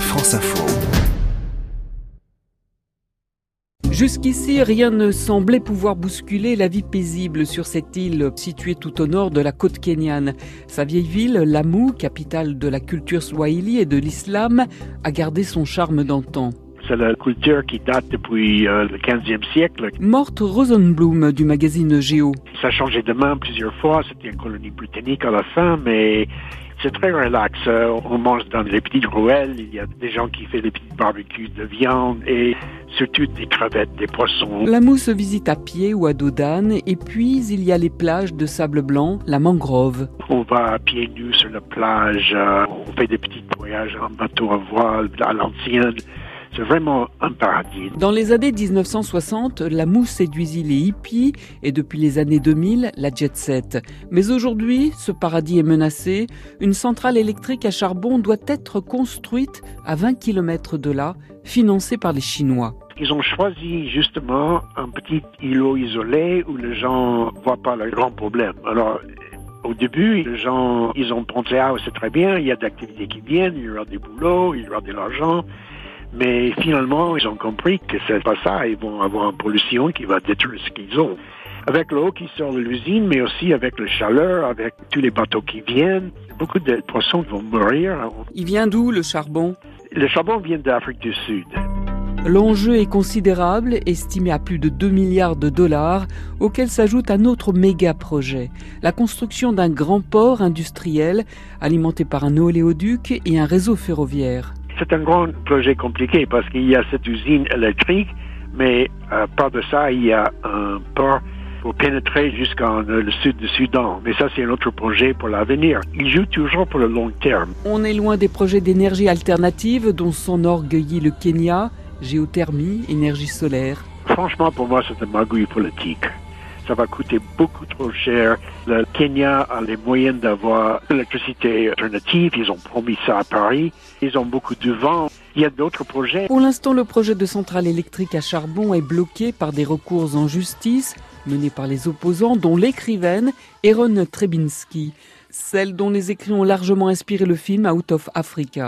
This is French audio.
France Info. Jusqu'ici, rien ne semblait pouvoir bousculer la vie paisible sur cette île située tout au nord de la côte kenyane. Sa vieille ville, Lamu, capitale de la culture swahili et de l'islam, a gardé son charme d'antan. C'est la culture qui date depuis euh, le 15e siècle. Morte Rosenblum du magazine Géo. Ça a changé de main plusieurs fois. C'était une colonie britannique à la fin, mais c'est très relax. Euh, on mange dans les petites ruelles. Il y a des gens qui font des petits barbecues de viande et surtout des crevettes, des poissons. La mousse se visite à pied ou à dos d'âne et puis il y a les plages de sable blanc, la mangrove. On va à pieds nus sur la plage. euh, on fait des petits voyages en bateau à voile à l'ancienne. C'est vraiment un paradis. Dans les années 1960, la mousse séduisit les hippies et depuis les années 2000, la jet set. Mais aujourd'hui, ce paradis est menacé. Une centrale électrique à charbon doit être construite à 20 km de là, financée par les Chinois. Ils ont choisi justement un petit îlot isolé où les gens ne voient pas le grand problème. Alors, au début, les gens, ils ont pensé, ah, c'est très bien, il y a d'activités qui viennent, il y aura des boulots, il y aura de l'argent. Mais finalement, ils ont compris que c'est pas ça. Ils vont avoir une pollution qui va détruire ce qu'ils ont. Avec l'eau qui sort de l'usine, mais aussi avec la chaleur, avec tous les bateaux qui viennent, beaucoup de poissons vont mourir. Il vient d'où le charbon? Le charbon vient d'Afrique du Sud. L'enjeu est considérable, estimé à plus de 2 milliards de dollars, auquel s'ajoute un autre méga projet, la construction d'un grand port industriel alimenté par un oléoduc et un réseau ferroviaire. C'est un grand projet compliqué parce qu'il y a cette usine électrique, mais euh, par de ça, il y a un port pour pénétrer jusqu'en euh, le sud du Soudan. Mais ça, c'est un autre projet pour l'avenir. Il joue toujours pour le long terme. On est loin des projets d'énergie alternative dont s'enorgueillit le Kenya, géothermie, énergie solaire. Franchement, pour moi, c'est un magouille politique. Ça va coûter beaucoup trop cher. Le Kenya a les moyens d'avoir l'électricité alternative. Ils ont promis ça à Paris. Ils ont beaucoup de vent. Il y a d'autres projets. Pour l'instant, le projet de centrale électrique à charbon est bloqué par des recours en justice menés par les opposants, dont l'écrivaine Eron Trebinski, celle dont les écrits ont largement inspiré le film Out of Africa.